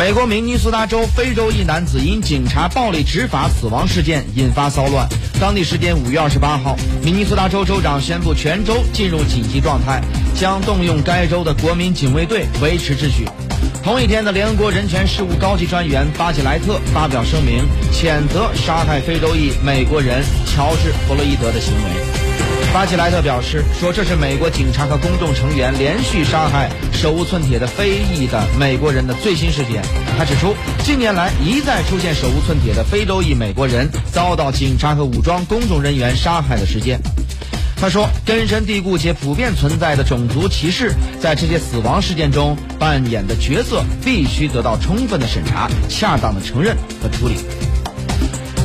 美国明尼苏达州非洲裔男子因警察暴力执法死亡事件引发骚乱。当地时间五月二十八号，明尼苏达州州长宣布全州进入紧急状态，将动用该州的国民警卫队维持秩序。同一天的联合国人权事务高级专员巴吉莱特发表声明，谴责杀害非洲裔美国人乔治·弗洛伊德的行为。巴吉莱特表示说：“这是美国警察和公众成员连续杀害手无寸铁的非裔的美国人的最新事件。”他指出，近年来一再出现手无寸铁的非洲裔美国人遭到警察和武装公众人员杀害的事件。他说：“根深蒂固且普遍存在的种族歧视，在这些死亡事件中扮演的角色必须得到充分的审查、恰当的承认和处理。”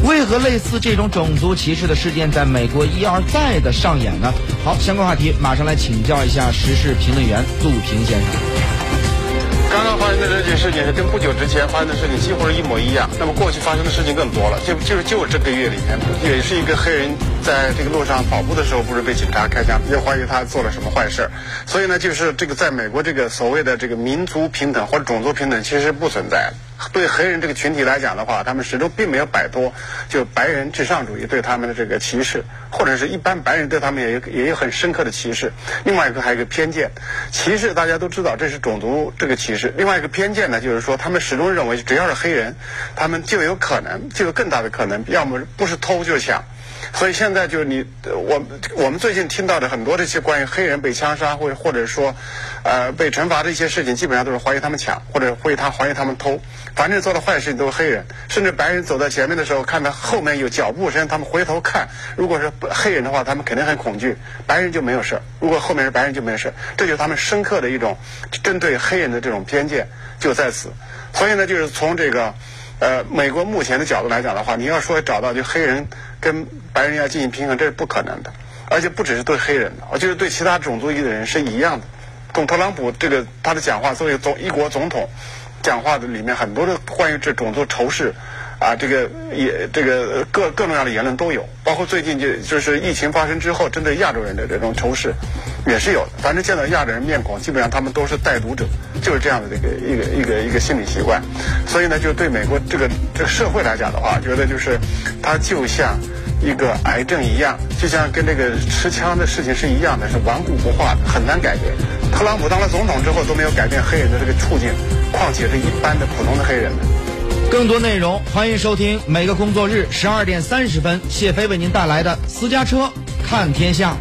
为何类似这种种族歧视的事件在美国一而再的上演呢？好，相关话题马上来请教一下时事评论员杜平先生。刚刚发生的这件事情是跟不久之前发生的事情几乎是一模一样。那么过去发生的事情更多了，就就是就这个月里面，也是一个黑人在这个路上跑步的时候，不是被警察开枪，又怀疑他做了什么坏事。所以呢，就是这个在美国这个所谓的这个民族平等或者种族平等其实不存在。对黑人这个群体来讲的话，他们始终并没有摆脱就白人至上主义对他们的这个歧视，或者是一般白人对他们也有也有很深刻的歧视。另外一个还有一个偏见，歧视大家都知道这是种族这个歧视。另外一个偏见呢，就是说他们始终认为只要是黑人，他们就有可能就有更大的可能，要么不是偷就是抢。所以现在就是你我我们最近听到的很多这些关于黑人被枪杀或者或者说呃被惩罚的一些事情，基本上都是怀疑他们抢或者怀疑他怀疑他们偷。反正做的坏事情都是黑人，甚至白人走在前面的时候，看到后面有脚步声，他们回头看。如果是黑人的话，他们肯定很恐惧，白人就没有事如果后面是白人就没有事这就是他们深刻的一种针对黑人的这种偏见就在此。所以呢，就是从这个呃美国目前的角度来讲的话，你要说找到就黑人跟白人要进行平衡，这是不可能的，而且不只是对黑人的，就是对其他种族裔的人是一样的。从特朗普这个他的讲话作为总一国总统。讲话的里面很多的关于这种族仇视，啊，这个也这个各各种各样的言论都有，包括最近就就是疫情发生之后，针对亚洲人的这种仇视，也是有的。反正见到亚洲人面孔，基本上他们都是带毒者，就是这样的这个一个一个一个心理习惯。所以呢，就对美国这个这个社会来讲的话，觉得就是它就像一个癌症一样，就像跟这个持枪的事情是一样的，是顽固不化的，很难改变。特朗普当了总统之后都没有改变黑人的这个处境。况且是一般的普通的黑人。更多内容，欢迎收听每个工作日十二点三十分，谢飞为您带来的私家车看天下。